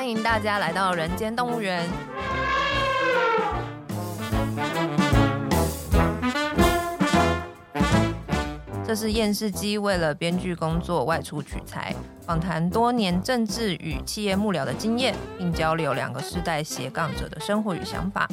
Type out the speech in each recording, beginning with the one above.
欢迎大家来到人间动物园。这是厌世姬为了编剧工作外出取材，访谈多年政治与企业幕僚的经验，并交流两个世代斜杠者的生活与想法。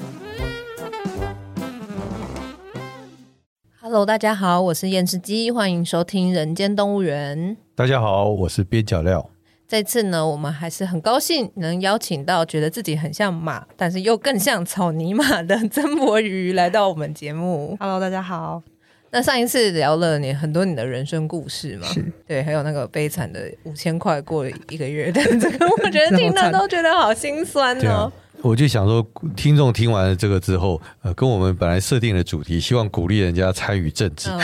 Hello，大家好，我是厌世姬，欢迎收听《人间动物园》。大家好，我是边角料。这次呢，我们还是很高兴能邀请到觉得自己很像马，但是又更像草泥马的曾博瑜来到我们节目。Hello，大家好。那上一次聊了你很多你的人生故事嘛，是对，还有那个悲惨的五千块过了一个月的这个，我觉得听了都觉得好心酸哦。我就想说，听众听完了这个之后，呃，跟我们本来设定的主题，希望鼓励人家参与政治，嗯、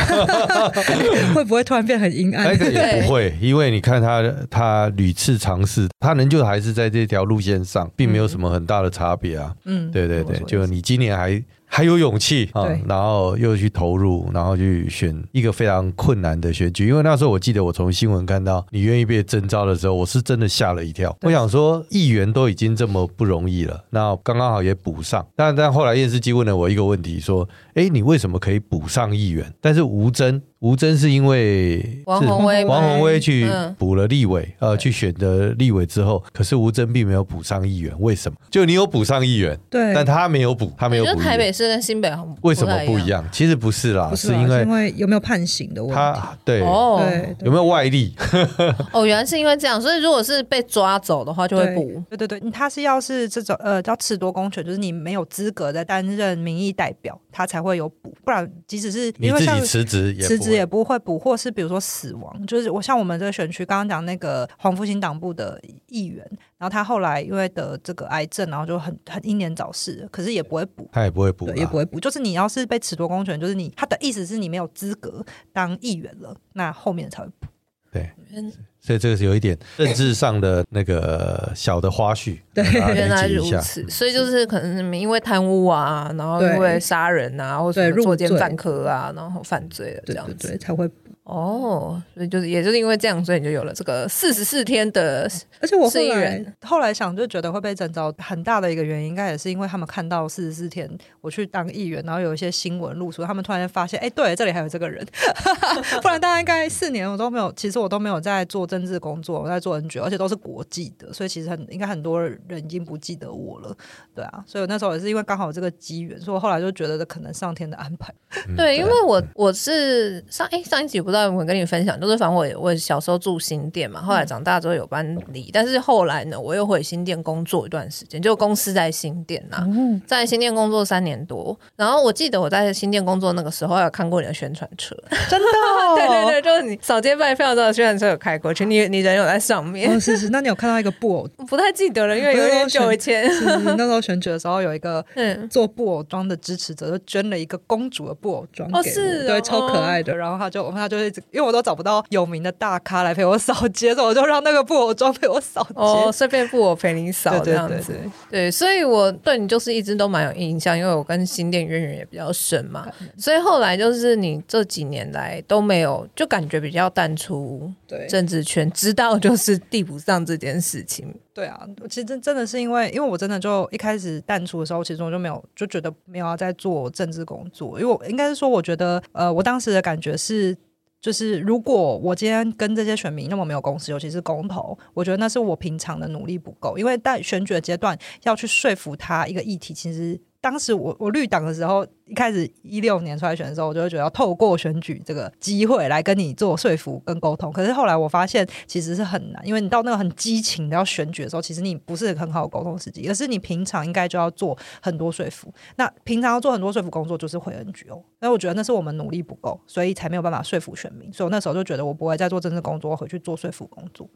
会不会突然变很阴暗？那个也不会，因为你看他，他屡次尝试，他仍旧还是在这条路线上，并没有什么很大的差别啊。嗯，对对对，就你今年还。还有勇气啊，然后又去投入，然后去选一个非常困难的选举。因为那时候我记得我从新闻看到你愿意被征召的时候，我是真的吓了一跳。我想说，议员都已经这么不容易了，那刚刚好也补上。但但后来验尸机问了我一个问题，说：“哎，你为什么可以补上议员？但是吴峥？”吴征是因为王宏威，王宏威去补了立委，呃，去选的立委之后，可是吴征并没有补上议员，为什么？就你有补上议员，对，但他没有补，他没有补。台北市跟新北为什么不一样？其实不是啦，不是，是因为因为有没有判刑的问题。他对哦，对，有没有外力？哦，原来是因为这样，所以如果是被抓走的话，就会补。对对对，他是要是这种呃叫褫夺公权，就是你没有资格在担任民意代表，他才会有补，不然即使是因为像你自己辞职，辞职也不会补。或是比如说死亡，就是我像我们这个选区刚刚讲那个黄复兴党部的议员，然后他后来因为得这个癌症，然后就很很英年早逝，可是也不会补，他也不会补，也不会补。就是你要是被褫夺公权，就是你他的意思是你没有资格当议员了，那后面才会补。对，所以这个是有一点政治上的那个小的花絮。对，原来如此。所以就是可能因为贪污啊，然后因为杀人啊，或者作奸犯科啊，然后犯罪了这样子才会。哦，所以就是，也就是因为这样，所以你就有了这个四十四天的。而且我后来后来想，就觉得会被征召，很大的一个原因，应该也是因为他们看到四十四天我去当议员，然后有一些新闻露出，他们突然间发现，哎，对，这里还有这个人，不然大概应该四年我都没有，其实我都没有在做政治工作，我在做 NGO，而且都是国际的，所以其实很应该很多人已经不记得我了，对啊，所以我那时候也是因为刚好有这个机缘，所以我后来就觉得这可能上天的安排。对，对，因为我我是上哎上一集不。不知道有没有跟你分享，就是反正我我小时候住新店嘛，后来长大之后有搬离，但是后来呢，我又回新店工作一段时间，就公司在新店呐、啊，在新店工作三年多。然后我记得我在新店工作那个时候，有看过你的宣传车，真的、哦，对对对，就是你扫街卖票的宣传车有开过去，你你人有在上面。哦，是是，那你有看到一个布偶？不太记得了，因为有点久以前。是是那时候选举的时候，有一个做布偶装的支持者，就捐了一个公主的布偶装给我，哦是哦，对，超可爱的。然后他就他就。因为我都找不到有名的大咖来陪我扫街，所以我就让那个布偶装陪我扫街，哦，顺便布偶陪你扫这样子。对，所以我对你就是一直都蛮有印象，因为我跟新店渊源也比较深嘛。所以后来就是你这几年来都没有，就感觉比较淡出政治圈，知道就是地补上这件事情。对啊，其实真真的是因为，因为我真的就一开始淡出的时候，其实我就没有就觉得没有要在做政治工作，因为我应该是说，我觉得呃，我当时的感觉是。就是如果我今天跟这些选民那么没有共识，尤其是公投，我觉得那是我平常的努力不够，因为在选举的阶段要去说服他一个议题，其实。当时我我绿党的时候，一开始一六年出来选的时候，我就会觉得要透过选举这个机会来跟你做说服跟沟通。可是后来我发现其实是很难，因为你到那个很激情的要选举的时候，其实你不是很好沟通时机，而是你平常应该就要做很多说服。那平常要做很多说服工作，就是回 NGO。那我觉得那是我们努力不够，所以才没有办法说服选民。所以我那时候就觉得我不会再做政治工作，回去做说服工作。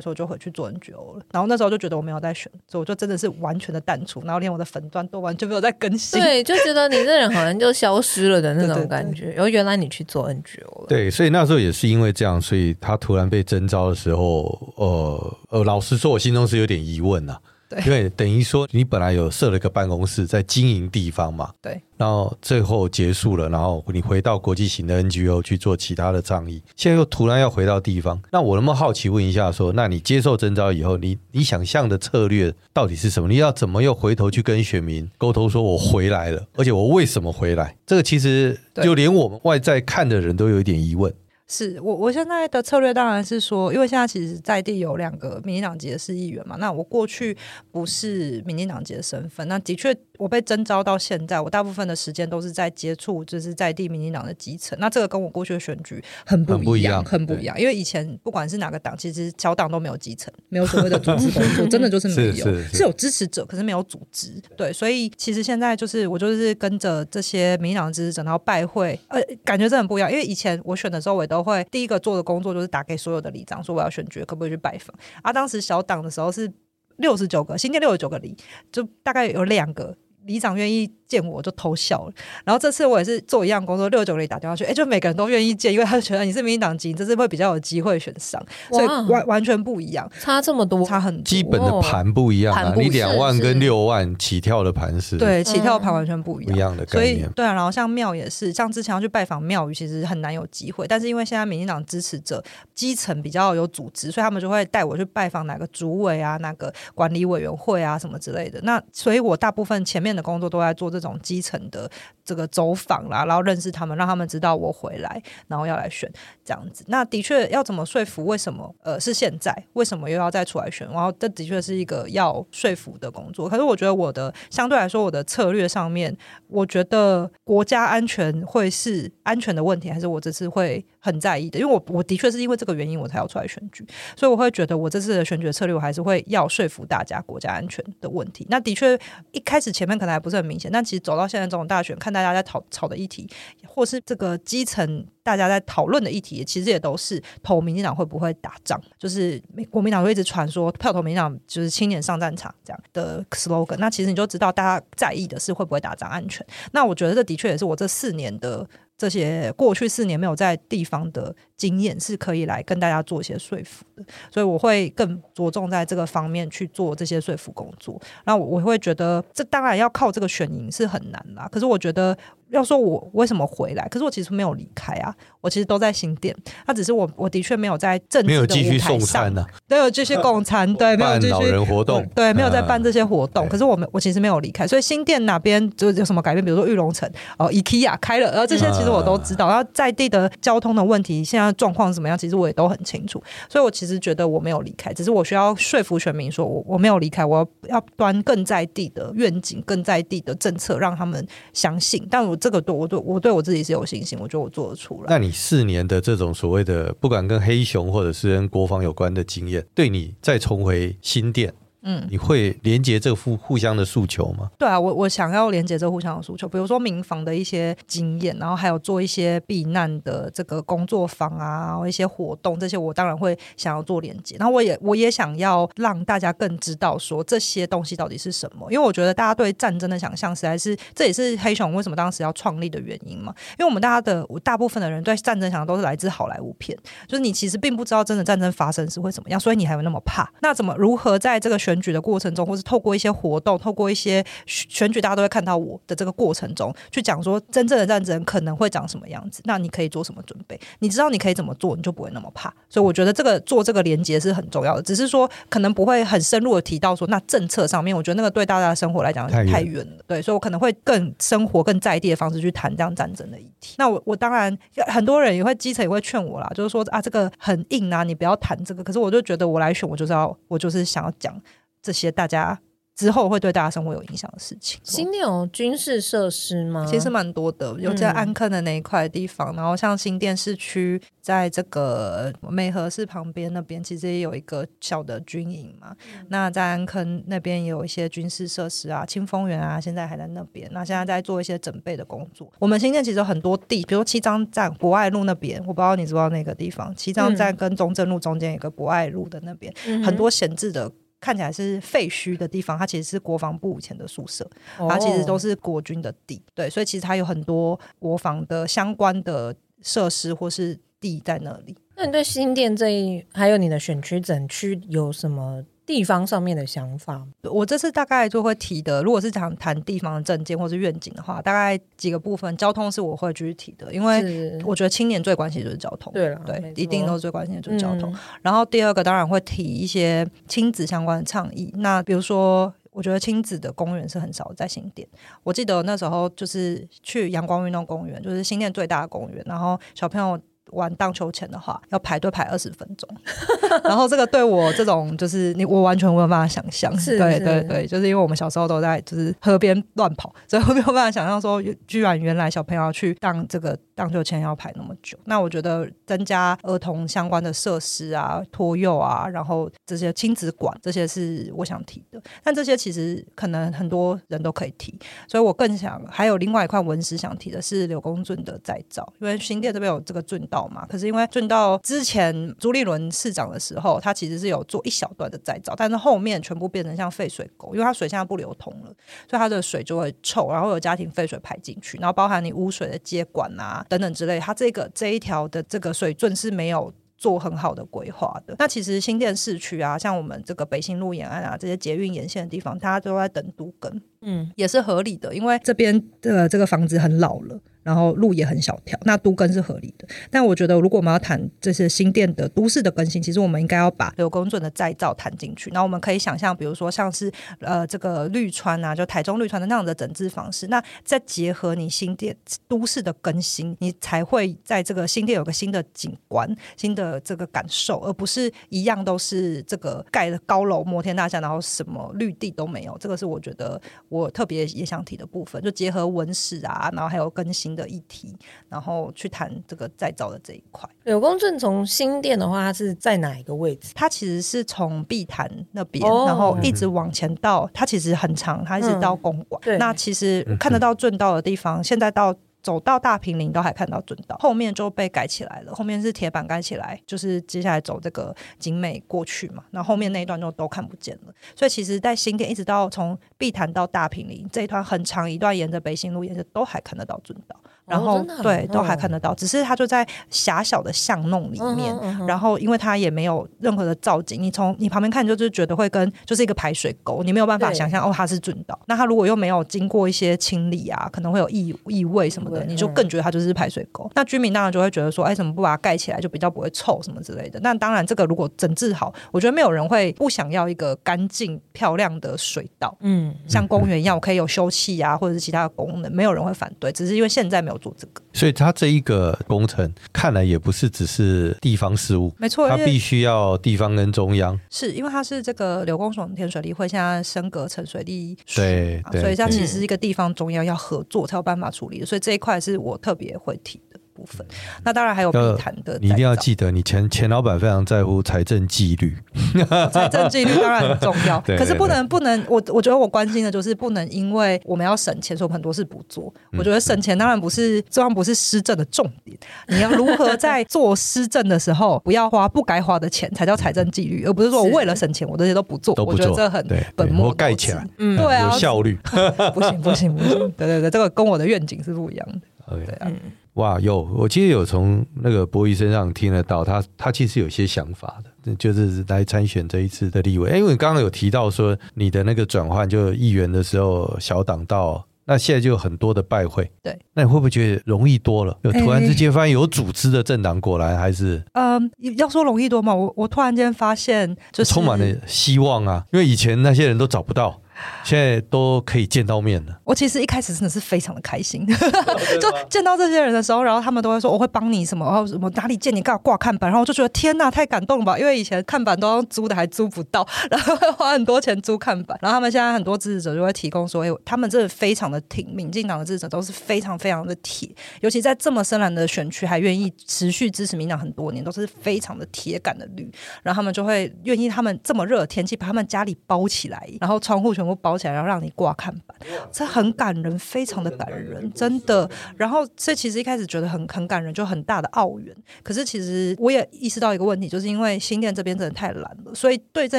所以我就回去做 NGO 了。然后那时候就觉得我没有在选，所以我就真的是完全的淡出，然后连我的粉钻都完全没有在更新。对，就觉得你这人好像就消失了的那种感觉。然后原来你去做 NGO 了。对，所以那时候也是因为这样，所以他突然被征召的时候，呃呃，老实说，我心中是有点疑问呐、啊。对，因为等于说你本来有设了一个办公室在经营地方嘛，对，然后最后结束了，然后你回到国际型的 NGO 去做其他的倡议，现在又突然要回到地方，那我那么好奇问一下说，说那你接受征召以后，你你想象的策略到底是什么？你要怎么又回头去跟选民沟通，说我回来了，而且我为什么回来？这个其实就连我们外在看的人都有一点疑问。是我我现在的策略当然是说，因为现在其实在地有两个民进党籍的市议员嘛，那我过去不是民进党籍的身份，那的确我被征召到现在，我大部分的时间都是在接触就是在地民进党的基层，那这个跟我过去的选举很不一样，很不一样，因为以前不管是哪个党，其实小党都没有基层，没有所谓的组织工作，真的就是没有，是有支持者，可是没有组织，对，所以其实现在就是我就是跟着这些民进党支持者，然后拜会，呃，感觉真的很不一样，因为以前我选的时候，我也都。会第一个做的工作就是打给所有的里长，说我要选举，可不可以去拜访？啊，当时小党的时候是六十九个，新店六十九个里，就大概有两个里长愿意。见我就偷笑了，然后这次我也是做一样工作，六九里打电话去，哎，就每个人都愿意见，因为他觉得你是民进党籍，这次会比较有机会选上，所以完完全不一样，差这么多，差很多，基本的盘不一样啊，你两万跟六万起跳的盘是，对，起跳盘完全不一样，一样的概念，所以对啊，然后像庙也是，像之前要去拜访庙宇，其实很难有机会，但是因为现在民进党支持者基层比较有组织，所以他们就会带我去拜访哪个主委啊，哪个管理委员会啊什么之类的，那所以我大部分前面的工作都在做这种基层的。这个走访啦，然后认识他们，让他们知道我回来，然后要来选这样子。那的确要怎么说服？为什么呃是现在？为什么又要再出来选？然后这的确是一个要说服的工作。可是我觉得我的相对来说，我的策略上面，我觉得国家安全会是安全的问题，还是我这次会很在意的？因为我我的确是因为这个原因我才要出来选举，所以我会觉得我这次的选举策略，我还是会要说服大家国家安全的问题。那的确一开始前面可能还不是很明显，但其实走到现在这种。大选看大家在讨吵的议题，或是这个基层大家在讨论的议题，其实也都是投民进党会不会打仗，就是国民党会一直传说票投民进党就是青年上战场这样的 slogan。那其实你就知道大家在意的是会不会打仗安全。那我觉得这的确也是我这四年的。这些过去四年没有在地方的经验是可以来跟大家做一些说服的，所以我会更着重在这个方面去做这些说服工作。那我我会觉得，这当然要靠这个选赢是很难啦。可是我觉得。要说我为什么回来，可是我其实没有离开啊，我其实都在新店。他只是我，我的确没有在政治的舞台上，没有继续送餐呢、啊，对，有继续共餐，对，没有继续老人活动，对，没有在办这些活动。嗯、可是我们，我其实没有离开，所以新店哪边就有什么改变，比如说玉龙城哦，IKEA 开了，然后这些其实我都知道。然后在地的交通的问题，现在状况怎么样，其实我也都很清楚。所以我其实觉得我没有离开，只是我需要说服选民说我我没有离开，我要要端更在地的愿景、更在地的政策，让他们相信。但我这个对我对我。对我自己是有信心，我觉得我做得出来。那你四年的这种所谓的，不管跟黑熊或者是跟国防有关的经验，对你再重回新店。嗯，你会连接这个互互相的诉求吗？对啊，我我想要连接这个互相的诉求，比如说民防的一些经验，然后还有做一些避难的这个工作坊啊，一些活动，这些我当然会想要做连接。然后我也我也想要让大家更知道说这些东西到底是什么，因为我觉得大家对战争的想象实在是，这也是黑熊为什么当时要创立的原因嘛。因为我们大家的大部分的人对战争想象都是来自好莱坞片，就是你其实并不知道真的战争发生是会怎么样，所以你还有那么怕。那怎么如何在这个选举的过程中，或是透过一些活动，透过一些选举，大家都会看到我的这个过程中，去讲说真正的战争可能会长什么样子。那你可以做什么准备？你知道你可以怎么做，你就不会那么怕。所以我觉得这个做这个连接是很重要的。只是说可能不会很深入的提到说，那政策上面，我觉得那个对大家的生活来讲太远了。对，所以我可能会更生活、更在地的方式去谈这样战争的议题。那我我当然很多人也会基层也会劝我啦，就是说啊，这个很硬啊，你不要谈这个。可是我就觉得我来选，我就是要我就是想要讲。这些大家之后会对大家生活有影响的事情。新店有军事设施吗？其实蛮多的，有在安坑的那一块地方，嗯、然后像新店市区，在这个美和市旁边那边，其实也有一个小的军营嘛。嗯、那在安坑那边也有一些军事设施啊，清风园啊，现在还在那边。那现在在做一些准备的工作。我们新店其实有很多地，比如说七张站博爱路那边，我不知道你知不知道那个地方。七张站跟中正路中间有个博爱路的那边，嗯、很多闲置的。看起来是废墟的地方，它其实是国防部以前的宿舍，它其实都是国军的地，对，所以其实它有很多国防的相关的设施或是地在那里。那你对新店这一还有你的选区整区有什么地方上面的想法。我这次大概就会提的，如果是想谈地方的政见或是愿景的话，大概几个部分，交通是我会继续提的，因为我觉得青年最关心就是交通。对了，对，一定都是最关心的就是交通。嗯、然后第二个当然会提一些亲子相关的倡议，那比如说。我觉得亲子的公园是很少在新店。我记得那时候就是去阳光运动公园，就是新店最大的公园，然后小朋友。玩荡秋千的话，要排队排二十分钟，然后这个对我这种就是你我完全没有办法想象，是对对对，就是因为我们小时候都在就是河边乱跑，所以我没有办法想象说，居然原来小朋友要去荡这个荡秋千要排那么久。那我觉得增加儿童相关的设施啊、托幼啊，然后这些亲子馆，这些是我想提的。但这些其实可能很多人都可以提，所以我更想还有另外一块文史想提的是柳公圳的再造，因为新店这边有这个圳道。嘛，可是因为圳道之前朱立伦市长的时候，他其实是有做一小段的再造，但是后面全部变成像废水沟，因为它水现在不流通了，所以它的水就会臭，然后有家庭废水排进去，然后包含你污水的接管啊等等之类，它这个这一条的这个水准是没有做很好的规划的。那其实新店市区啊，像我们这个北新路沿岸啊这些捷运沿线的地方，大家都在等都更，嗯，也是合理的，因为这边的这个房子很老了。然后路也很小条，那都更是合理的。但我觉得，如果我们要谈这些新店的都市的更新，其实我们应该要把柳公圳的再造谈进去。那我们可以想象，比如说像是呃这个绿川啊，就台中绿川的那样的整治方式。那再结合你新店都市的更新，你才会在这个新店有个新的景观、新的这个感受，而不是一样都是这个盖的高楼、摩天大厦，然后什么绿地都没有。这个是我觉得我特别也想提的部分，就结合文史啊，然后还有更新。的议题，然后去谈这个再造的这一块。柳公圳从新店的话，它是在哪一个位置？它其实是从碧潭那边，哦、然后一直往前到，它其实很长，它一直到公馆。嗯、那其实看得到圳道的地方，嗯、现在到。走到大平林都还看到准道，后面就被改起来了。后面是铁板盖起来，就是接下来走这个景美过去嘛。那后，后面那一段就都看不见了。所以其实，在新店一直到从碧潭到大平林这一段很长一段，沿着北新路沿着都还看得到准道。然后、哦、对，都还看得到，只是它就在狭小的巷弄里面。嗯嗯、然后因为它也没有任何的造景，你从你旁边看就是觉得会跟就是一个排水沟，你没有办法想象哦，它是圳道。那它如果又没有经过一些清理啊，可能会有异异味什么的，你就更觉得它就是排水沟。嗯、那居民当然就会觉得说，哎，怎么不把它盖起来，就比较不会臭什么之类的。那当然，这个如果整治好，我觉得没有人会不想要一个干净漂亮的水道。嗯，像公园一样，我可以有休憩啊，或者是其他的功能，没有人会反对。只是因为现在没有做这个，所以。它这一个工程看来也不是只是地方事务，没错，它必须要地方跟中央，是因为它是这个刘公水田水利会现在升格成水利署，对，对，所以它其实是一个地方中央要合作才有办法处理的，所以这一块是我特别会提的。部分，那当然还有碧潭的。你一定要记得，你前前老板非常在乎财政纪律，财政纪律当然很重要。可是不能不能，我我觉得我关心的就是不能因为我们要省钱，所以我们很多事不做。我觉得省钱当然不是，这样不是施政的重点。你要如何在做施政的时候，不要花不该花的钱，才叫财政纪律，而不是说我为了省钱，我这些都不做。我觉得这很本末盖起来，嗯，对啊，有效率。不行不行不行，对对对，这个跟我的愿景是不一样的。对啊。哇，有我其实有从那个博弈身上听得到他，他他其实有些想法的，就是来参选这一次的立委。因为你刚刚有提到说你的那个转换，就议员的时候小党到，那现在就有很多的拜会，对，那你会不会觉得容易多了？有突然之间发现有组织的政党过来，还是？嗯，要说容易多嘛，我我突然间发现就是充满了希望啊，因为以前那些人都找不到。现在都可以见到面了。我其实一开始真的是非常的开心，就见到这些人的时候，然后他们都会说我会帮你什么，然后什么哪里见你，干嘛挂看板，然后我就觉得天呐，太感动了吧！因为以前看板都要租的，还租不到，然后会花很多钱租看板。然后他们现在很多支持者就会提供说，哎，他们真的非常的挺，民进党的支持者都是非常非常的铁，尤其在这么深蓝的选区还愿意持续支持民党很多年，都是非常的铁杆的绿。然后他们就会愿意，他们这么热的天气把他们家里包起来，然后窗户全部包起来，然后让你挂看板，这很感人，非常的感人，真的。然后这其实一开始觉得很很感人，就很大的奥援。可是其实我也意识到一个问题，就是因为新店这边真的太懒了，所以对这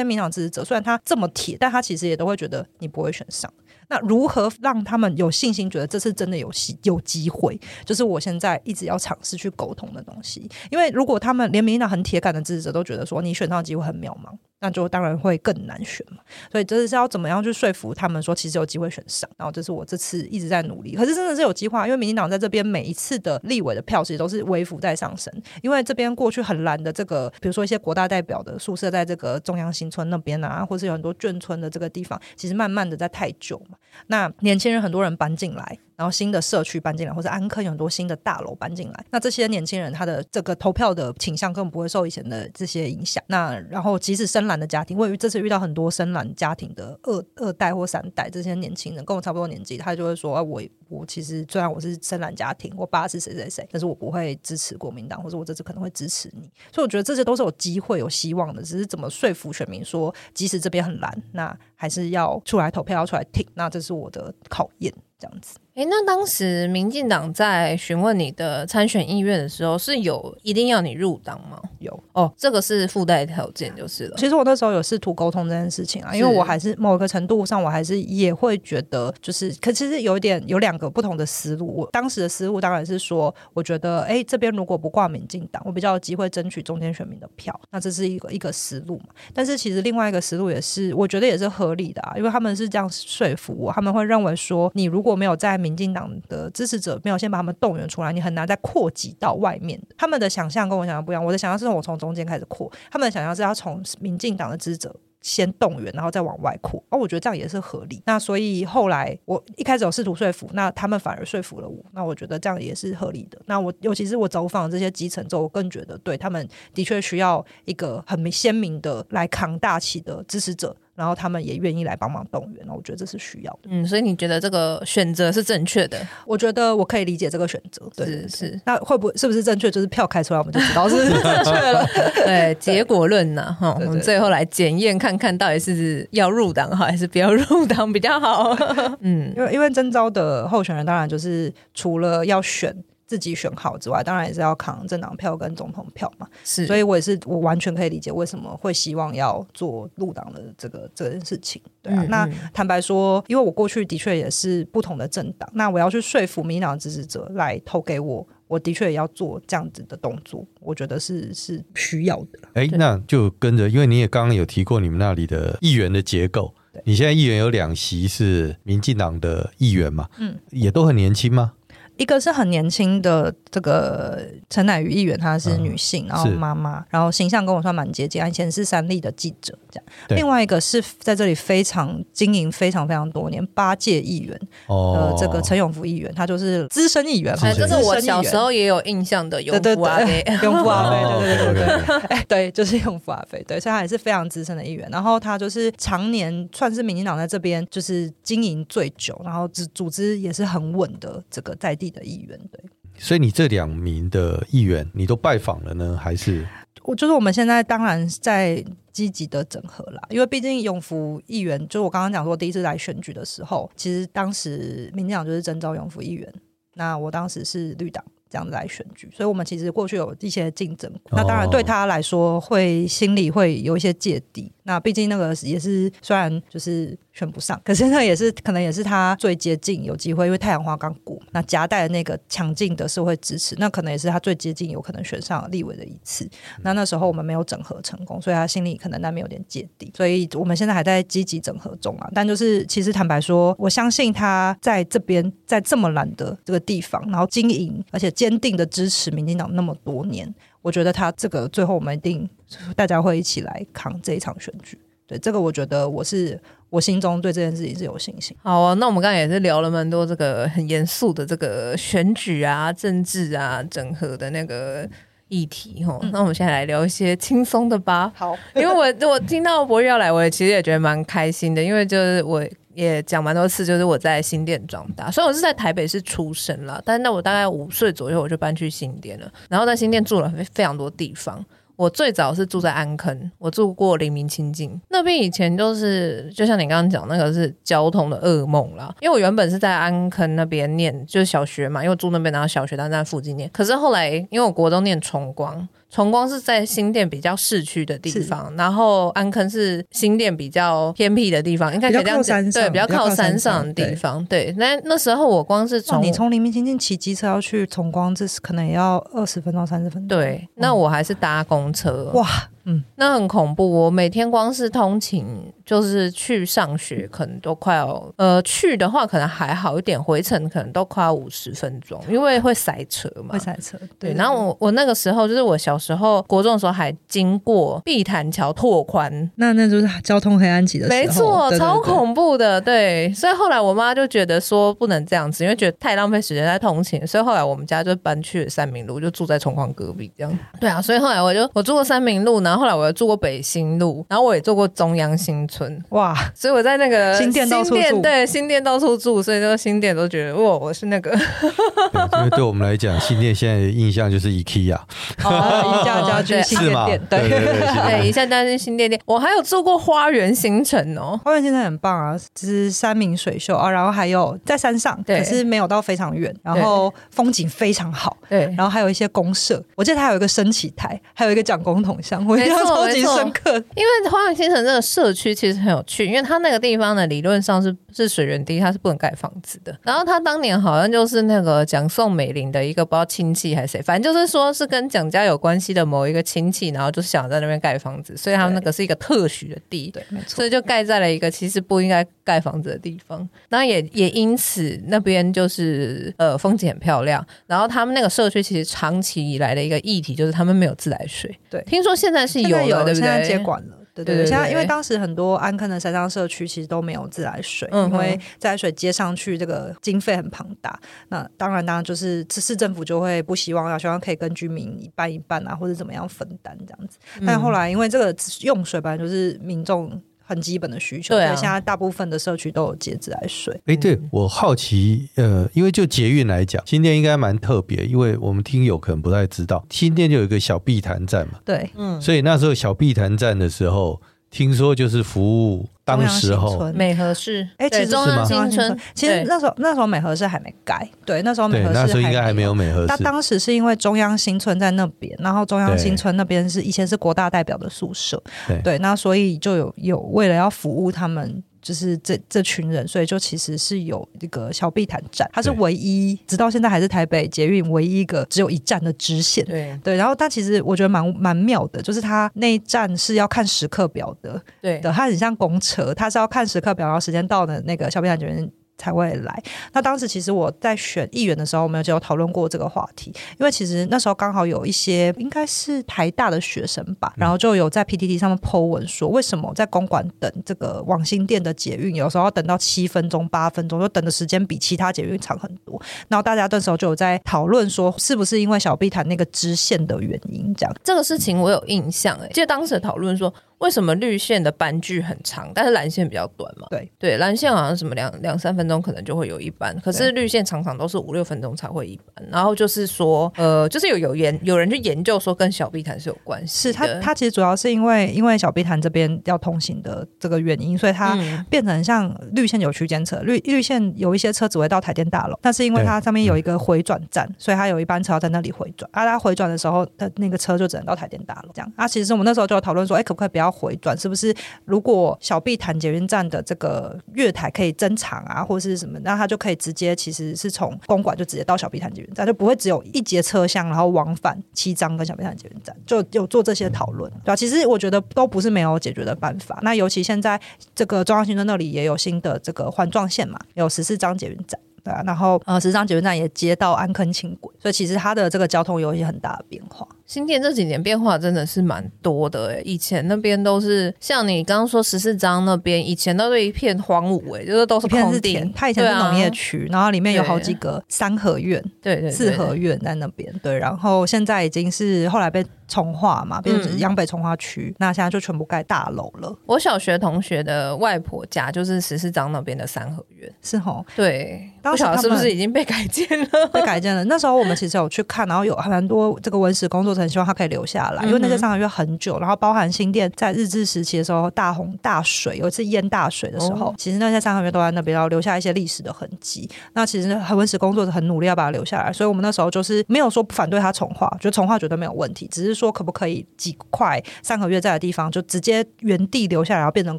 些民进党支持者，虽然他这么铁，但他其实也都会觉得你不会选上。那如何让他们有信心，觉得这次真的有戏有机会？就是我现在一直要尝试去沟通的东西。因为如果他们连民进党很铁杆的支持者都觉得说你选上的机会很渺茫。那就当然会更难选嘛。所以这是要怎么样去说服他们说，其实有机会选上。然后这是我这次一直在努力，可是真的是有机会，因为民进党在这边每一次的立委的票其实都是微幅在上升，因为这边过去很蓝的这个，比如说一些国大代表的宿舍在这个中央新村那边啊，或是有很多眷村的这个地方，其实慢慢的在太久嘛。那年轻人很多人搬进来。然后新的社区搬进来，或者安坑有很多新的大楼搬进来，那这些年轻人他的这个投票的倾向根本不会受以前的这些影响。那然后即使深蓝的家庭，我这次遇到很多深蓝家庭的二二代或三代这些年轻人，跟我差不多年纪，他就会说：“啊、我我其实虽然我是深蓝家庭，我爸是谁谁谁，但是我不会支持国民党，或者我这次可能会支持你。”所以我觉得这些都是有机会、有希望的，只是怎么说服选民说，即使这边很蓝，那还是要出来投票，要出来挺。那这是我的考验，这样子。哎，那当时民进党在询问你的参选意愿的时候，是有一定要你入党吗？有哦，这个是附带条件就是了。其实我那时候有试图沟通这件事情啊，因为我还是某个程度上，我还是也会觉得，就是可其实有一点有两个不同的思路。我当时的思路当然是说，我觉得哎，这边如果不挂民进党，我比较有机会争取中间选民的票，那这是一个一个思路嘛。但是其实另外一个思路也是，我觉得也是合理的啊，因为他们是这样说服我，他们会认为说，你如果没有在民进党的支持者没有先把他们动员出来，你很难再扩及到外面。他们的想象跟我想象不一样。我的想象是我从中间开始扩，他们的想象是要从民进党的支持者先动员，然后再往外扩。而、哦、我觉得这样也是合理。那所以后来我一开始有试图说服，那他们反而说服了我。那我觉得这样也是合理的。那我尤其是我走访这些基层之后，我更觉得对他们的确需要一个很鲜明的来扛大旗的支持者。然后他们也愿意来帮忙动员，我觉得这是需要的。嗯，所以你觉得这个选择是正确的？我觉得我可以理解这个选择。对，是是。那会不会是不是正确？就是票开出来，我们就知道是不是正确了。对，结果论呢？哈，我们最后来检验看看到底是要入党好还是不要入党比较好。嗯，因为因为征召的候选人当然就是除了要选。自己选好之外，当然也是要扛政党票跟总统票嘛。是，所以我也是，我完全可以理解为什么会希望要做入党的这个这件事情。对啊，嗯嗯，那坦白说，因为我过去的确也是不同的政党，那我要去说服民进党支持者来投给我，我的确也要做这样子的动作，我觉得是是需要的。哎，那就跟着，因为你也刚刚有提过你们那里的议员的结构，你现在议员有两席是民进党的议员嘛？嗯，也都很年轻吗？一个是很年轻的这个陈乃瑜议员，她是女性，嗯、然后妈妈，然后形象跟我算蛮接近，以前是三立的记者这样。另外一个是在这里非常经营非常非常多年八届议员，哦、呃，这个陈永福议员，他就是资深议员，这是我小时候也有印象的永福阿飞，永福阿飞，对对对对对，哎，对，就是永福阿飞，对，所以他也是非常资深的议员。然后他就是常年算是民进党在这边就是经营最久，然后组组织也是很稳的这个在地的议员，对。所以你这两名的议员，你都拜访了呢，还是？我就是我们现在当然在积极的整合啦，因为毕竟永福议员，就我刚刚讲说第一次来选举的时候，其实当时民进党就是征召永福议员，那我当时是绿党这样子来选举，所以我们其实过去有一些竞争，那当然对他来说会心里会有一些芥蒂。那毕竟那个也是虽然就是选不上，可是那也是可能也是他最接近有机会，因为太阳花刚过，那夹带的那个强劲的社会支持，那可能也是他最接近有可能选上立委的一次。那那时候我们没有整合成功，所以他心里可能难免有点芥蒂。所以我们现在还在积极整合中啊。但就是其实坦白说，我相信他在这边在这么蓝的这个地方，然后经营而且坚定的支持民进党那么多年。我觉得他这个最后我们一定大家会一起来扛这一场选举，对这个我觉得我是我心中对这件事情是有信心。好啊，那我们刚才也是聊了蛮多这个很严肃的这个选举啊、政治啊、整合的那个议题哈。嗯、那我们现在来聊一些轻松的吧。好，因为我我听到博玉要来，我也其实也觉得蛮开心的，因为就是我。也讲蛮多次，就是我在新店长大，所以我是在台北市出生了，但是那我大概五岁左右我就搬去新店了，然后在新店住了非非常多地方。我最早是住在安坑，我住过黎明清境那边，以前就是就像你刚刚讲那个是交通的噩梦啦，因为我原本是在安坑那边念就是小学嘛，因为我住那边，然后小学当在附近念，可是后来因为我国中念崇光。崇光是在新店比较市区的地方，然后安坑是新店比较偏僻的地方，应该可以这样讲，对，比较靠山上的地方。对，那那时候我光是从你从黎明清境骑机车要去崇光，这是可能也要二十分钟、三十分钟。对，那我还是搭公车。哇，嗯，那很恐怖。我每天光是通勤，就是去上学，可能都快要呃去的话可能还好一点，回程可能都快要五十分钟，因为会塞车嘛。会塞车。对。对然后我我那个时候就是我小时候国中的时候还经过碧潭桥拓宽，那那就是交通黑暗期的时候。没错，超恐怖的。对，所以后来我妈就觉得说不能这样子，因为觉得太浪费时间在通勤，所以后来我们家就搬去了三明路，就住在崇光隔壁这样。对啊，所以后来我就我住过三明路，然后后来我又住过北新路，然后我也住过中央新村。哇，所以我在那个新店到处住，对，新店到处住，所以这个新店都觉得哇，我是那个。因为对我们来讲，新店现在的印象就是 IKEA，哦，宜家家居新店店，对。对对，对，宜家家居新店店。我还有住过花园新城哦，花园新城很棒啊，就是山明水秀啊，然后还有在山上，可是没有到非常远，然后风景非常好，对，然后还有一些公社，我记得它有一个升旗台，还有一个蒋公铜像，我印象 超级深刻。因为花园新城这个社区其实很有趣，因为它那个地方呢，理论上是是水源地，它是不能盖房子的。然后他当年好像就是那个蒋宋美龄的一个不知道亲戚还是谁，反正就是说是跟蒋家有关系的某一个亲戚，然后就想在那边盖房子，所以他们那个是一个特许的地，对，没错，所以就盖在了一个其实不应该盖房子的地方。那也也因此那边就是呃风景很漂亮。然后他们那个社区其实长期以来的一个议题就是他们没有自来水，对，听说现在是有了，对不对？现在接管了。对对对，现在因为当时很多安坑的山上社区其实都没有自来水，嗯、因为自来水接上去这个经费很庞大。那当然，当然就是市政府就会不希望，要希望可以跟居民一半一半啊，或者怎么样分担这样子。但后来因为这个用水本来就是民众。很基本的需求，对啊，现在大部分的社区都有接自来水。哎，对，我好奇，呃，因为就捷运来讲，新店应该蛮特别，因为我们听友可能不太知道，新店就有一个小碧潭站嘛，对，嗯，所以那时候小碧潭站的时候。听说就是服务当时候。美和市，哎，其实中央新村，其实那时候那时候美和市还没盖，对，那时候美和市那时候应该还没有美和市。那当时是因为中央新村在那边，然后中央新村那边是以前是国大代表的宿舍，对，那所以就有有为了要服务他们。就是这这群人，所以就其实是有这个小碧潭站，它是唯一，直到现在还是台北捷运唯一一个只有一站的支线。对对，然后它其实我觉得蛮蛮妙的，就是它那一站是要看时刻表的，对的，它很像公车，它是要看时刻表，然后时间到的那个小碧潭捷运。才会来。那当时其实我在选议员的时候，我们就有讨论过这个话题。因为其实那时候刚好有一些应该是台大的学生吧，然后就有在 PTT 上面 po 文说，为什么在公馆等这个网新店的捷运，有时候要等到七分钟、八分钟，就等的时间比其他捷运长很多。然后大家那时候就有在讨论说，是不是因为小碧潭那个支线的原因？这样这个事情我有印象哎，记得当时讨论说。为什么绿线的班距很长，但是蓝线比较短嘛？对对，蓝线好像什么两两三分钟可能就会有一班，可是绿线常常都是五六分钟才会一班。然后就是说，呃，就是有有研有人去研究说跟小碧潭是有关系。是它它其实主要是因为因为小碧潭这边要通行的这个原因，所以它变成像绿线有区间车，绿绿线有一些车只会到台电大楼，但是因为它上面有一个回转站，所以它有一班车要在那里回转。啊，它回转的时候，它那个车就只能到台电大楼这样。啊，其实我们那时候就有讨论说，哎，可不可以不要回转？是不是如果小碧潭捷运站的这个月台可以增长啊，或者是什么，那它就可以直接其实是从公馆就直接到小碧潭捷运站，就不会只有一节车厢，然后往返七张跟小碧潭捷运站，就有做这些讨论，对吧、啊？其实我觉得都不是没有解决的办法。那尤其现在这个中央新村那里也有新的这个环状线嘛，有十四张捷运站。对啊，然后呃，十张捷运站也接到安坑轻轨，所以其实它的这个交通有一些很大的变化。新店这几年变化真的是蛮多的诶，以前那边都是像你刚刚说十四张那边，以前都是一片荒芜诶，就是都是空地。它以前是农业区，啊、然后里面有好几个三合院，对对，四合院在那边。对，然后现在已经是后来被重化嘛，变成央北重化区，嗯、那现在就全部盖大楼了。我小学同学的外婆家就是十四张那边的三合院，是吼？对。不晓得是不是已经被改建了？被改建了。那时候我们其实有去看，然后有很多这个文史工作者很希望他可以留下来，因为那些三合院很久，然后包含新店在日治时期的时候大洪大水，有一次淹大水的时候，哦、其实那些三合院都在那边，然后留下一些历史的痕迹。那其实文史工作者很努力要把它留下来，所以我们那时候就是没有说不反对他重画，觉得重画绝对没有问题，只是说可不可以几块三合院在的地方就直接原地留下来，然后变成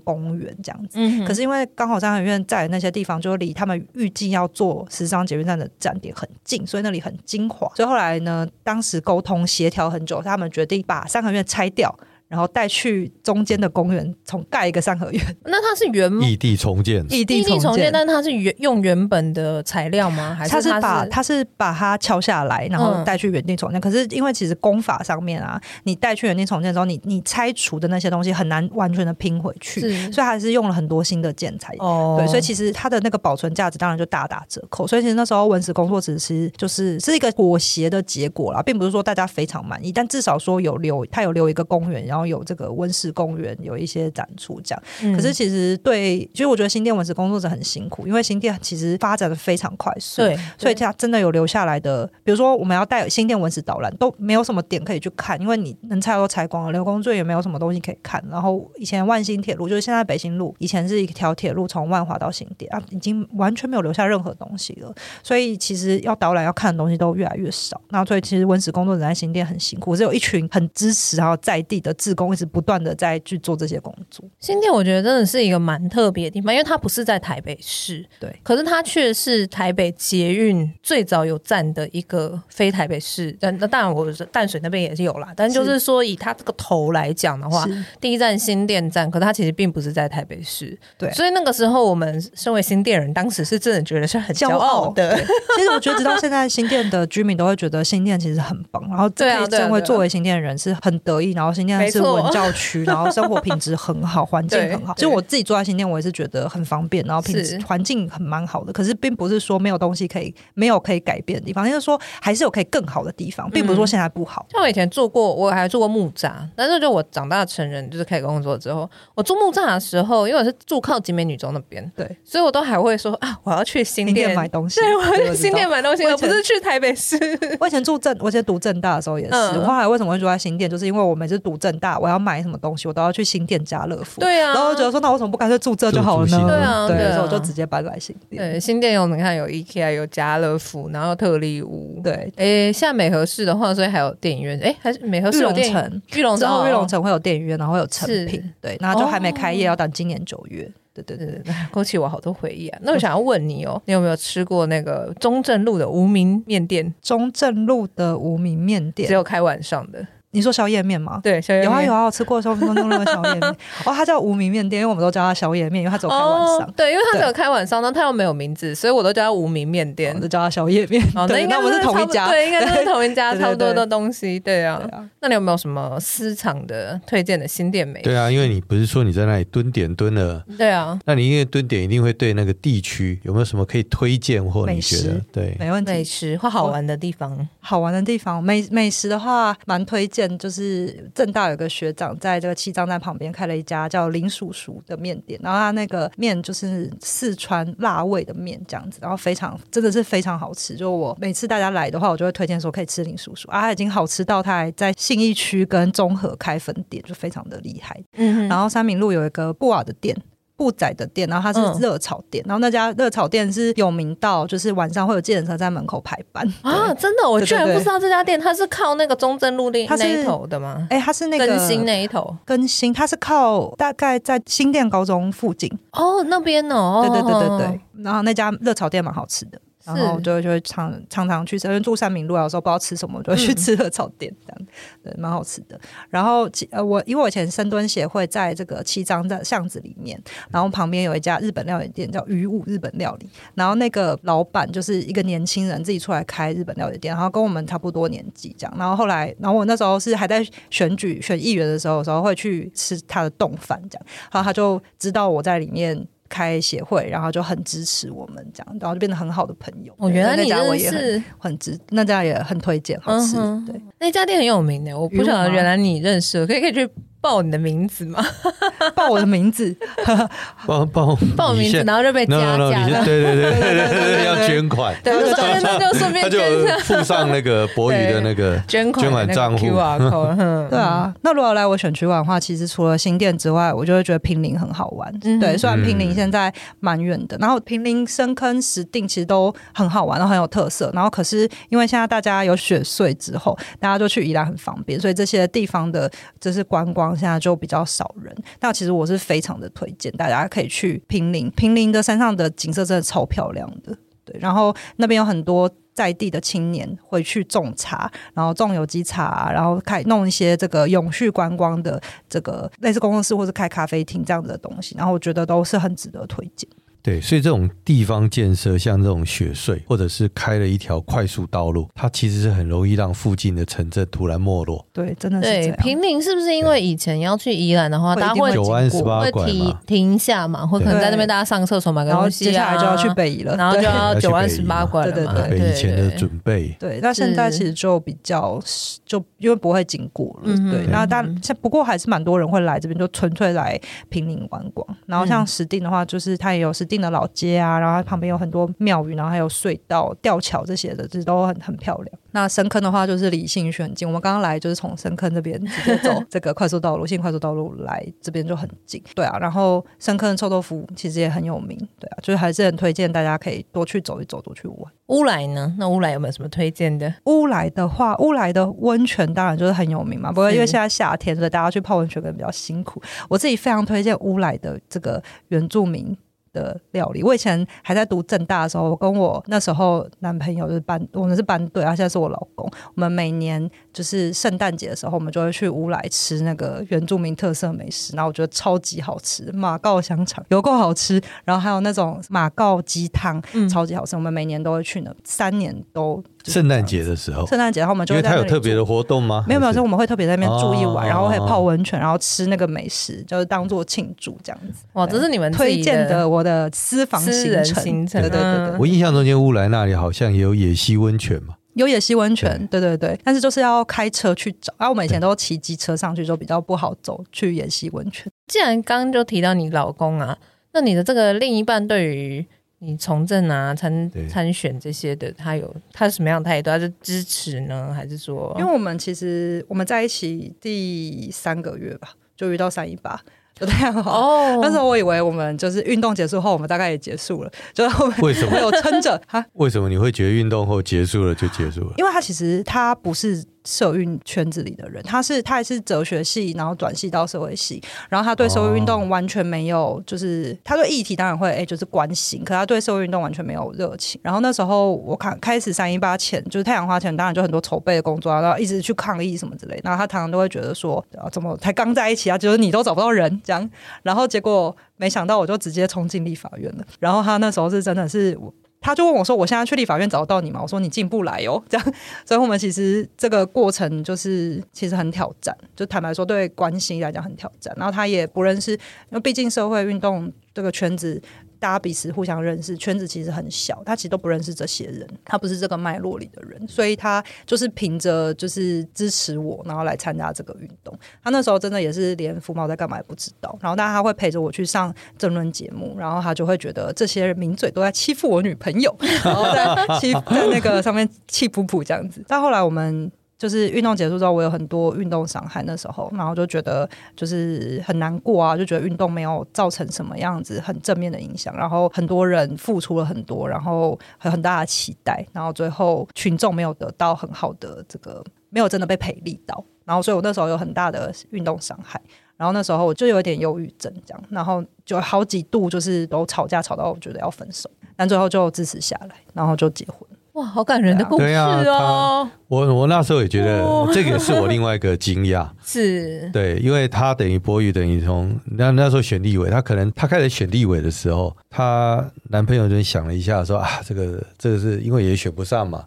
公园这样子。嗯、可是因为刚好三合院在那些地方就离他们预计要做时尚捷运站的站点很近，所以那里很精华。所以后来呢，当时沟通协调很久，他们决定把三合院拆掉。然后带去中间的公园，重盖一个三合院。那它是原异地重建，异地重建，但它是原用原本的材料吗？还是它是，它是把它是把它敲下来，然后带去原地重建？嗯、可是因为其实工法上面啊，你带去原地重建之后，你你拆除的那些东西很难完全的拼回去，所以还是用了很多新的建材。哦，对，所以其实它的那个保存价值当然就大打折扣。所以其实那时候文史工作只是就是是一个妥协的结果啦，并不是说大家非常满意，但至少说有留，它有留一个公园，然后有这个温室公园，有一些展出这样。嗯、可是其实对，其实我觉得新店文史工作者很辛苦，因为新店其实发展的非常快速，对，所以它真的有留下来的，比如说我们要带新店文史导览，都没有什么点可以去看，因为你能拆都拆光了，刘公圳也没有什么东西可以看。然后以前万兴铁路就是现在北新路，以前是一条铁路从万华到新店啊，已经完全没有留下任何东西了。所以其实要导览要看的东西都越来越少。那所以其实文史工作者在新店很辛苦，只有一群很支持然后在地的志工，一直不断的在去做这些工作。新店我觉得真的是一个蛮特别的地方，因为它不是在台北市，对，可是它却是台北捷运最早有站的一个非台北市。但那当然，我淡水那边也是有啦。但就是说，以它这个头来讲的话，第一站新店站，可它其实并不是在台北市。对，所以那个时候我们身为新店人，当时是真的觉得是很骄傲的。其实我觉得，直到现在，新店的居民都会觉得新店其实很棒，然后可以成为作为新店的人是很得意。然后新店是文教区，然后生活品质很好，环境很好。就我自己住在新店，我也是觉得很方便，然后品质环境很蛮好的。可是并不是说没有东西可以没有可以改变的地方，就是说还是有可以更好的地方，并不是说现在不好。像我以前做过，我还做过木栅，但是就我长大成人就是开始工作之后，我住木栅的时候，因为我是住靠集美女中那边，对，所以我都还会说啊，我要去新店买东西，对，我要去新店买东西，我不是去台北市。我以前住政，我以前读政大的时候也是，我后来为什么会住在新店，就是因为我每次读政大，我要买什么东西，我都要去新店家乐福。对啊，然后我觉得说，那我怎么不干脆住这就好了呢？对啊，对，所以我就直接搬来新店。对，新店有你看有 IKEA，有家乐福，然后特力屋。对，诶，现在美和市的话，所以还有电影院。诶，还是美和市有电影。玉龙城，玉龙城会有电影院，然后会有成品。对，然后就还没开业，要等今年九月。对对对对，勾起我好多回忆啊！那我想要问你哦，你有没有吃过那个中正路的无名面店？中正路的无名面店，只有开晚上的。你说宵夜面吗？对，宵夜面有啊有啊，我吃过中正路的宵夜面。哦，它叫无名面店，因为我们都叫它宵夜面，因为它只有开晚上。对，因为它只有开晚上，那它又没有名字，所以我都叫它无名面店，都叫它宵夜面。哦，那应该我们是同一家，对，应该是同一家，差不多的东西。对啊，那你有没有什么私藏的推荐的新店美食？对啊，因为你不是说你在那里蹲点蹲了？对啊，那你因为蹲点一定会对那个地区有没有什么可以推荐或你觉得对没问题？美食或好玩的地方？好玩的地方，美美食的话，蛮推荐就是。正大有个学长在这个七张站旁边开了一家叫林叔叔的面店，然后他那个面就是四川辣味的面这样子，然后非常真的是非常好吃。就我每次大家来的话，我就会推荐说可以吃林叔叔啊，他已经好吃到他还在信义区跟中和开分店，就非常的厉害。嗯哼，然后三明路有一个布瓦的店。布仔的店，然后它是热炒店，嗯、然后那家热炒店是有名到，就是晚上会有计程车在门口排班。啊！真的，我居然不知道这家店，它是靠那个中正路那一头的吗？哎，它是那个更新那一头，更新，它是靠大概在新店高中附近。哦，那边哦，对对对对对，然后那家热炒店蛮好吃的。然后就就会常常常去吃，因为住三民路，有时候不知道吃什么，就会去吃热炒店，这样、嗯、对，蛮好吃的。然后呃，我因为我以前深蹲协会在这个七张在巷子里面，然后旁边有一家日本料理店叫鱼武日本料理，然后那个老板就是一个年轻人自己出来开日本料理店，然后跟我们差不多年纪这样。然后后来，然后我那时候是还在选举选议员的时候，有时候会去吃他的冻饭这样，然后他就知道我在里面。开协会，然后就很支持我们这样，然后就变得很好的朋友。我原来那家我也很很支，那家也很推荐，好吃。对，那家店很有名的，我不晓得原来你认识，可以可以去。报你的名字吗？报我的名字，报报报名字，然后就被加价了。对对对对对，要捐款。对，那就顺便他就附上那个博宇的那个捐款捐款账户。对啊，那如果来我选区玩的话，其实除了新店之外，我就会觉得平林很好玩。对，虽然平林现在蛮远的，然后平林深坑石定其实都很好玩，然后很有特色。然后可是因为现在大家有雪隧之后，大家就去宜兰很方便，所以这些地方的就是观光。现在就比较少人，那其实我是非常的推荐大家可以去平林，平林的山上的景色真的超漂亮的。对，然后那边有很多在地的青年回去种茶，然后种有机茶，然后开弄一些这个永续观光的这个类似工作室或是开咖啡厅这样子的东西，然后我觉得都是很值得推荐。对，所以这种地方建设，像这种雪隧，或者是开了一条快速道路，它其实是很容易让附近的城镇突然没落。对，真的是这样。对，坪林是不是因为以前要去宜兰的话，大家会九弯十八拐停停一下嘛，会可能在那边大家上厕所买个东西，接下来就要去北宜了，然后就要九弯十八拐了嘛。对对对，以前的准备。对，那现在其实就比较就因为不会经过了。对，那但不过还是蛮多人会来这边，就纯粹来平林观光。然后像石定的话，就是它也有石碇的老街啊。然后旁边有很多庙宇，然后还有隧道、吊桥这些的，这都很很漂亮。那深坑的话，就是离信义区很近。我们刚刚来就是从深坑这边直接走这个快速道路，信快速道路来这边就很近。对啊，然后深坑的臭豆腐其实也很有名。对啊，就是还是很推荐大家可以多去走一走，多去玩。乌来呢？那乌来有没有什么推荐的？乌来的话，乌来的温泉当然就是很有名嘛。不过因为现在夏天，所以大家去泡温泉可能比较辛苦。我自己非常推荐乌来的这个原住民的料理，我以前还在读正大的时候，我跟我那时候男朋友就是班，我们是班对，他现在是我老公。我们每年就是圣诞节的时候，我们就会去乌来吃那个原住民特色美食，然后我觉得超级好吃，马告香肠有够好吃，然后还有那种马告鸡汤，超级好吃。我们每年都会去那，三年都。圣诞节的时候，圣诞节然后我们就会在因为它有特别的活动吗？没有没有，就我们会特别在那边住一晚，哦、然后会泡温泉，然后吃那个美食，就是当做庆祝这样子。哇，这是你们推荐的我的私房行程，行程对对对对。我印象中间乌来那里好像也有野溪温泉嘛，有野溪温泉，对对对，但是就是要开车去找，然后我们以前都骑机车上去，就比较不好走去野溪温泉。既然刚刚就提到你老公啊，那你的这个另一半对于。你从政啊，参参选这些的，他有他是什么样的态度？他是支持呢，还是说？因为我们其实我们在一起第三个月吧，就遇到三一八，就这样好。哦，但是我以为我们就是运动结束后，我们大概也结束了，就后面为什么没有撑着？哈？为什么你会觉得运动后结束了就结束了？因为他其实他不是。社运圈子里的人，他是他也是哲学系，然后转系到社会系，然后他对社会运动完全没有，就是他对议题当然会哎，就是关心，可他对社会运动完全没有热情。然后那时候我看开始三一八前，就是太阳花前，当然就很多筹备的工作，然后一直去抗议什么之类。然后他常常都会觉得说，怎么才刚在一起啊，就是你都找不到人这样。然后结果没想到我就直接冲进立法院了。然后他那时候是真的是。他就问我说：“我现在去立法院找得到你吗？”我说：“你进不来哦。”这样，所以我们其实这个过程就是其实很挑战，就坦白说，对关系来讲很挑战。然后他也不认识，因为毕竟社会运动这个圈子。大家彼此互相认识，圈子其实很小，他其实都不认识这些人，他不是这个脉络里的人，所以他就是凭着就是支持我，然后来参加这个运动。他那时候真的也是连福茂在干嘛也不知道，然后但他会陪着我去上争论节目，然后他就会觉得这些名嘴都在欺负我女朋友，然后在欺在那个上面气噗噗这样子。但后来我们。就是运动结束之后，我有很多运动伤害，那时候，然后就觉得就是很难过啊，就觉得运动没有造成什么样子很正面的影响，然后很多人付出了很多，然后有很大的期待，然后最后群众没有得到很好的这个，没有真的被培力到，然后所以我那时候有很大的运动伤害，然后那时候我就有点忧郁症这样，然后就好几度就是都吵架吵到我觉得要分手，但最后就支持下来，然后就结婚。哇，好感人的故事哦！对啊，我我那时候也觉得这个也是我另外一个惊讶，是。对，因为他等于博宇等于从那那时候选立委，他可能他开始选立委的时候，他男朋友就想了一下说啊，这个这个是因为也选不上嘛，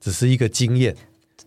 只是一个经验，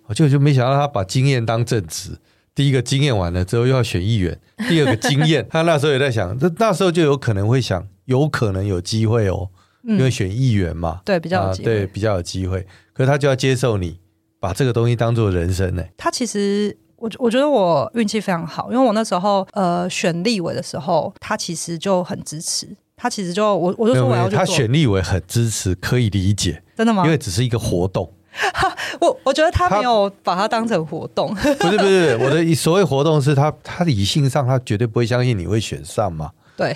我就就没想到他把经验当正职，第一个经验完了之后又要选议员，第二个经验，他那时候也在想，这那时候就有可能会想，有可能有机会哦。因为选议员嘛，嗯、对比较有机会、啊、对比较有机会，可是他就要接受你把这个东西当做人生呢。他其实我我觉得我运气非常好，因为我那时候呃选立委的时候，他其实就很支持，他其实就我我就说我要他选立委很支持，可以理解，真的吗？因为只是一个活动，我我觉得他没有把它当成活动，不是不是，我的所谓活动是他他理性上他绝对不会相信你会选上嘛。对，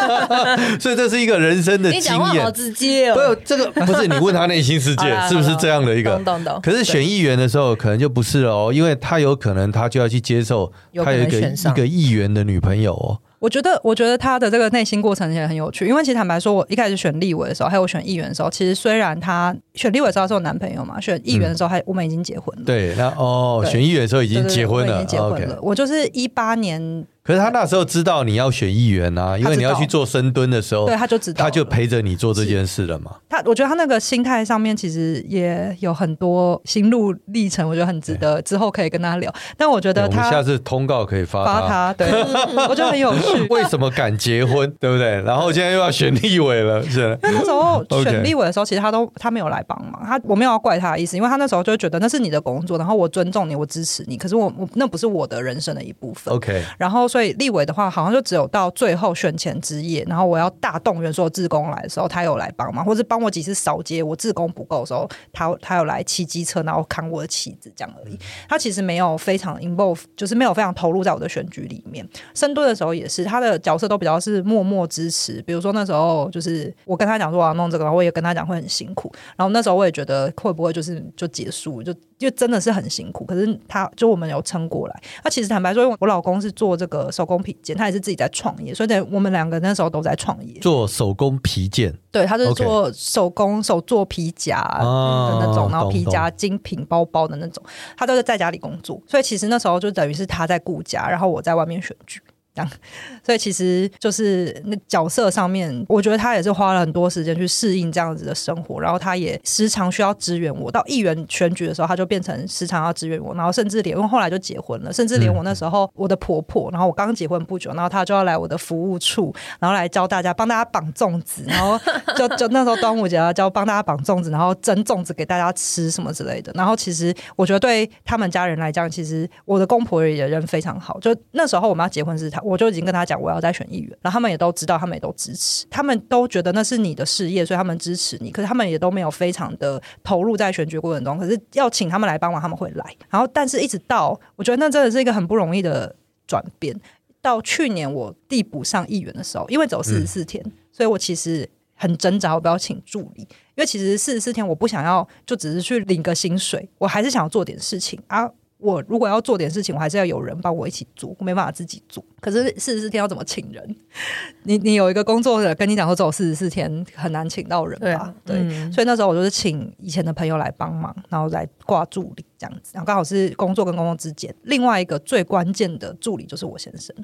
所以这是一个人生的经验。你讲话好直接哦。没有这个不是你问他内心世界是不是这样的一个？可是选议员的时候可能就不是了哦，因为他有可能他就要去接受他有一个一个议员的女朋友哦。我觉得，我觉得他的这个内心过程也很有趣，因为其实坦白说，我一开始选立委的时候，还有我选议员的时候，其实虽然他选立委的时候是我男朋友嘛，选议员的时候还我们已经结婚了。对，那哦，选议员的时候已经结婚了，已经结婚了。我就是一八年。可是他那时候知道你要选议员啊，因为你要去做深蹲的时候，对，他就知道，他就陪着你做这件事了嘛。他，我觉得他那个心态上面其实也有很多心路历程，我觉得很值得之后可以跟他聊。但我觉得他下次通告可以发发他，对，我觉得很有趣。为什么敢结婚，对不对？然后现在又要选立委了，是。因为那时候选立委的时候，其实他都他没有来帮忙，他我没有要怪他的意思，因为他那时候就觉得那是你的工作，然后我尊重你，我支持你。可是我我那不是我的人生的一部分。OK，然后所以立委的话。好像就只有到最后选前之夜，然后我要大动员所有志工来的时候，他有来帮忙，或者帮我几次扫街，我自工不够的时候，他他有来骑机车，然后扛我的旗子这样而已。他其实没有非常 involve，就是没有非常投入在我的选举里面。深蹲的时候也是，他的角色都比较是默默支持。比如说那时候就是我跟他讲说我要弄这个，我也跟他讲会很辛苦。然后那时候我也觉得会不会就是就结束就。就真的是很辛苦，可是他就我们有撑过来。那其实坦白说，因为我老公是做这个手工皮件，他也是自己在创业，所以我们两个那时候都在创业做手工皮件。对，他是做手工手做皮夹的那种，然后皮夹精品包包的那种，他都是在家里工作。所以其实那时候就等于是他在顾家，然后我在外面选举。这样，所以其实就是那角色上面，我觉得他也是花了很多时间去适应这样子的生活，然后他也时常需要支援我。到议员选举的时候，他就变成时常要支援我，然后甚至连因为后来就结婚了，甚至连我那时候我的婆婆，然后我刚结婚不久，然后她就要来我的服务处，然后来教大家帮大家绑粽子，然后就就那时候端午节要教帮大家绑粽子，然后蒸粽子给大家吃什么之类的。然后其实我觉得对他们家人来讲，其实我的公婆也人非常好。就那时候我们要结婚是他。我就已经跟他讲，我要再选议员，然后他们也都知道，他们也都支持，他们都觉得那是你的事业，所以他们支持你。可是他们也都没有非常的投入在选举过程中。可是要请他们来帮忙，他们会来。然后，但是一直到我觉得那真的是一个很不容易的转变。到去年我递补上议员的时候，因为走四十四天，所以我其实很挣扎，我不要请助理，因为其实四十四天我不想要就只是去领个薪水，我还是想要做点事情啊。我如果要做点事情，我还是要有人帮我一起做，我没办法自己做。可是四十四天要怎么请人？你你有一个工作的跟你讲说，走四十四天很难请到人吧？对啊，对，嗯、所以那时候我就是请以前的朋友来帮忙，然后来挂助理这样子。然后刚好是工作跟工作之间，另外一个最关键的助理就是我先生。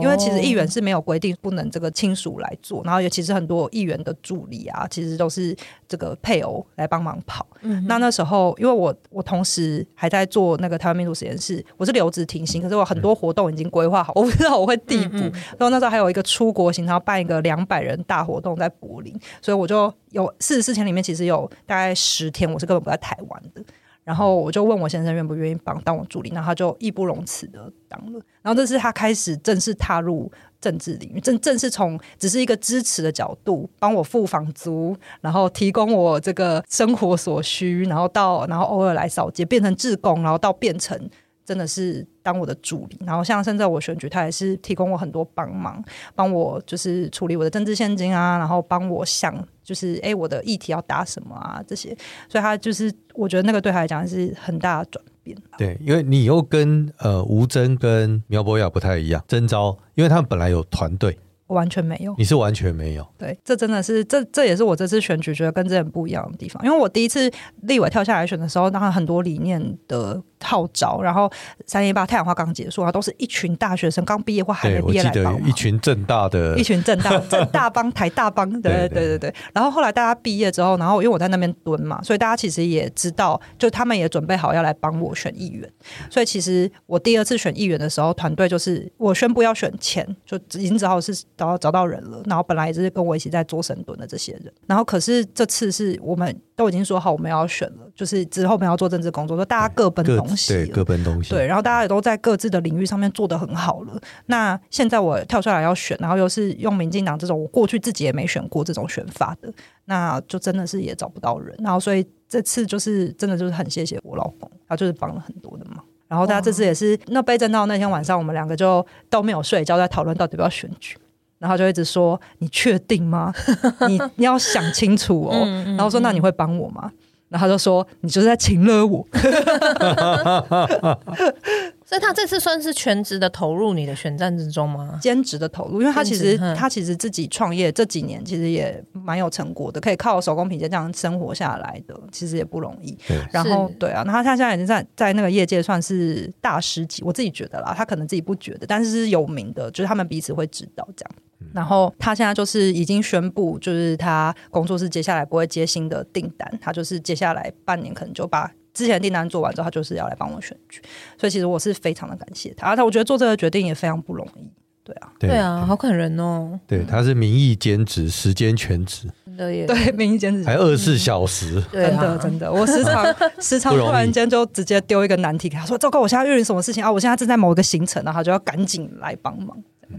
因为其实议员是没有规定不能这个亲属来做，然后也其实很多议员的助理啊，其实都是这个配偶来帮忙跑。嗯、那那时候，因为我我同时还在做那个台湾民主实验室，我是留职停薪，可是我很多活动已经规划好，我不知道我会递补。然后那时候还有一个出国行，然后办一个两百人大活动在柏林，所以我就有四十四天里面，其实有大概十天我是根本不在台湾的。然后我就问我先生愿不愿意帮当我助理，然后他就义不容辞的当了。然后这是他开始正式踏入政治领域，正正是从只是一个支持的角度，帮我付房租，然后提供我这个生活所需，然后到然后偶尔来扫街，变成志工，然后到变成。真的是当我的助理，然后像现在我选举，他也是提供我很多帮忙，帮我就是处理我的政治现金啊，然后帮我想就是哎，我的议题要打什么啊这些，所以他就是我觉得那个对他来讲是很大的转变。对，因为你又跟呃吴征跟苗博雅不太一样，征招，因为他们本来有团队。完全没有，你是完全没有。对，这真的是这这也是我这次选举觉得跟这人不一样的地方。因为我第一次立委跳下来选的时候，当然很多理念的号召，然后三一八太阳花刚结束啊，都是一群大学生刚毕业或还没毕业来帮忙，一群正大的，一群正大 正大帮台大帮，对对对对对。然后后来大家毕业之后，然后因为我在那边蹲嘛，所以大家其实也知道，就他们也准备好要来帮我选议员。所以其实我第二次选议员的时候，团队就是我宣布要选前，就已经只好是。找找到人了，然后本来也是跟我一起在做深蹲的这些人，然后可是这次是我们都已经说好我们要选了，就是之后我们要做政治工作，说大家各奔东西，对，各奔东西，对，然后大家也都在各自的领域上面做得很好了。那现在我跳出来要选，然后又是用民进党这种我过去自己也没选过这种选法的，那就真的是也找不到人。然后所以这次就是真的就是很谢谢我老公，他就是帮了很多的忙。然后大家这次也是那被震到那天晚上，我们两个就都没有睡觉，在讨论到底要不要选举。然后就一直说：“你确定吗？你你要想清楚哦。”然后说：“那你会帮我吗？”然后他就说：“你就是在情了我。”所以他这次算是全职的投入你的选战之中吗？兼职的投入，因为他其实他其实自己创业这几年其实也蛮有成果的，可以靠手工皮件这样生活下来的，其实也不容易。然后对啊，那他现在已经在在那个业界算是大师级，我自己觉得啦，他可能自己不觉得，但是是有名的，就是他们彼此会知道这样。然后他现在就是已经宣布，就是他工作室接下来不会接新的订单，他就是接下来半年可能就把之前订单做完之后，他就是要来帮我选举。所以其实我是非常的感谢他，而且我觉得做这个决定也非常不容易。对啊，对啊，好感人哦。对，他是名义兼职，时间全职，对，名义兼职，还二十四小时，真的真的，我时常 时常突然间就直接丢一个难题给他说：“糟糕，我现在遇到什么事情啊？我现在正在某一个行程，然后他就要赶紧来帮忙。”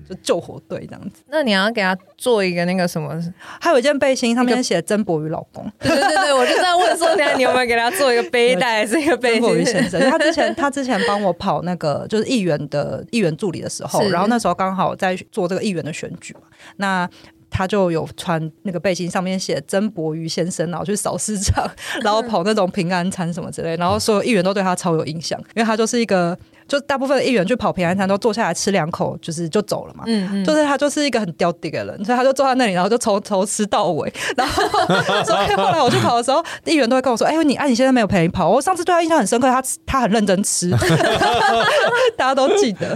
就救火队这样子，那你要给他做一个那个什么？还有一件背心，上面写“曾博宇老公”。对对对对，我就在问说，你有没有给他做一个背带，还是一个背心？曾博宇先生，他之前 他之前帮我跑那个就是议员的议员助理的时候，然后那时候刚好在做这个议员的选举嘛，那。他就有穿那个背心，上面写曾博瑜先生，然后去扫市场，然后跑那种平安餐什么之类，然后所有议员都对他超有印象，因为他就是一个，就大部分的议员去跑平安餐都坐下来吃两口，就是就走了嘛，嗯嗯，就是他就是一个很刁地的人，所以他就坐在那里，然后就从头吃到尾，然后 所以后来我去跑的时候，议员都会跟我说，哎，你哎，你现在没有陪你跑，我上次对他印象很深刻，他 他很认真吃，大家都记得，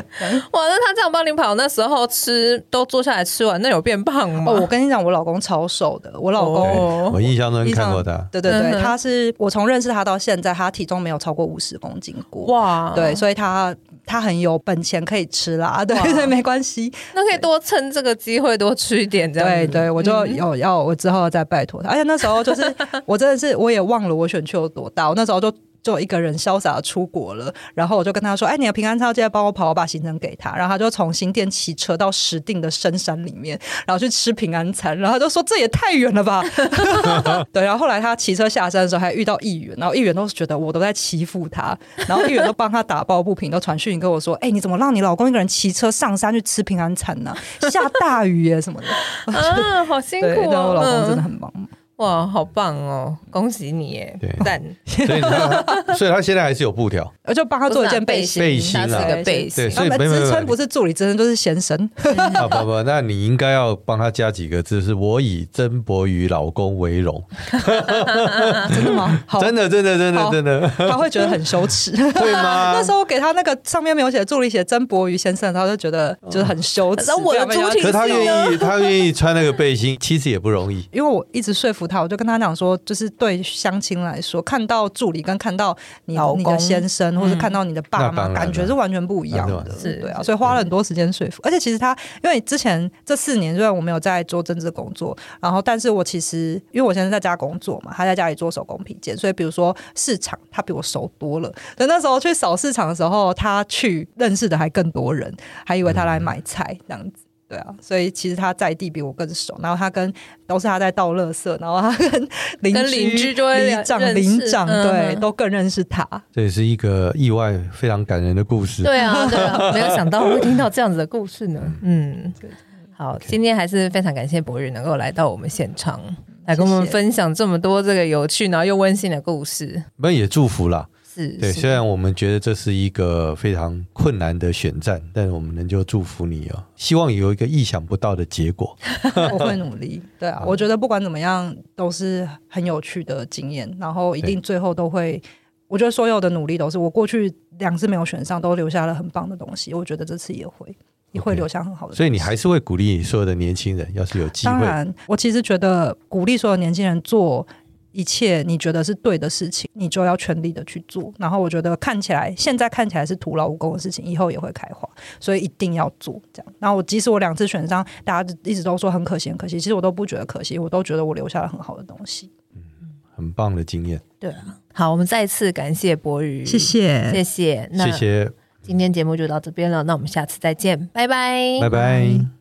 哇，那他这样帮你跑，那时候吃都坐下来吃完，那有变胖吗？哦，我跟你讲，我老公超瘦的。我老公，哦、我印象中看过他。对对对，他是我从认识他到现在，他体重没有超过五十公斤过。哇，对，所以他他很有本钱可以吃啦。对对，没关系，那可以多趁这个机会多吃一点这样。对对，我就有要我之后再拜托他。而且那时候就是我真的是我也忘了我选区有多大，我那时候就。就一个人潇洒出国了，然后我就跟他说：“哎，你的平安超记得帮我跑，我把行程给他。”然后他就从新店骑车到石碇的深山里面，然后去吃平安餐。然后他就说：“这也太远了吧？” 对。然后后来他骑车下山的时候，还遇到议员，然后议员都是觉得我都在欺负他，然后议员都帮他打抱不平，都传讯跟我说：“哎，你怎么让你老公一个人骑车上山去吃平安餐呢？下大雨耶什么的。”啊，好辛苦哦！我老公真的很忙。哇，好棒哦！恭喜你耶，对，赞。所以他，所以他现在还是有布条，我就帮他做一件背心，背心是一个背心。所以职称不是助理，职称就是先生。啊不不，那你应该要帮他加几个字，是我以曾博宇老公为荣。真的吗？真的真的真的真的，他会觉得很羞耻，对吗？那时候给他那个上面没有写助理，写曾博宇先生，他就觉得就是很羞耻。我的主体，可他愿意，他愿意穿那个背心，其实也不容易。因为我一直说服他，我就跟他讲说，就是对相亲来说，看到助理跟看到你你的先生，或者看到你的爸妈，感觉是完全不一样的。是对啊，所以花了很多时间说服。而且其实他，因为之前这四年虽然我没有在做政治工作，然后但是我其实因为我现在在家工作嘛，他在家里做手工皮件，所以比如说市场，他比我熟多了。等那时候去扫市场的时候，他去认识的还更多人，还以为他来买菜这样子。对啊，所以其实他在地比我更熟，然后他跟都是他在倒垃圾，然后他跟邻居、邻长、邻长，对，都更认识他。这也是一个意外、非常感人的故事。对啊，对啊，没有想到会听到这样子的故事呢。嗯，好，今天还是非常感谢博宇能够来到我们现场，来跟我们分享这么多这个有趣然后又温馨的故事。我们也祝福了。对，虽然我们觉得这是一个非常困难的选战，但是我们能就祝福你哦，希望有一个意想不到的结果。我会努力。对啊，我觉得不管怎么样都是很有趣的经验，然后一定最后都会，我觉得所有的努力都是我过去两次没有选上，都留下了很棒的东西。我觉得这次也会，也会留下很好的。所以你还是会鼓励所有的年轻人，要是有机会。当然，我其实觉得鼓励所有年轻人做。一切你觉得是对的事情，你就要全力的去做。然后我觉得看起来现在看起来是徒劳无功的事情，以后也会开花，所以一定要做这样。然后我即使我两次选上，大家一直都说很可惜，很可惜，其实我都不觉得可惜，我都觉得我留下了很好的东西。嗯，很棒的经验。对啊，好，我们再次感谢博宇，谢谢，谢谢，谢谢。今天节目就到这边了，那我们下次再见，拜拜，拜拜。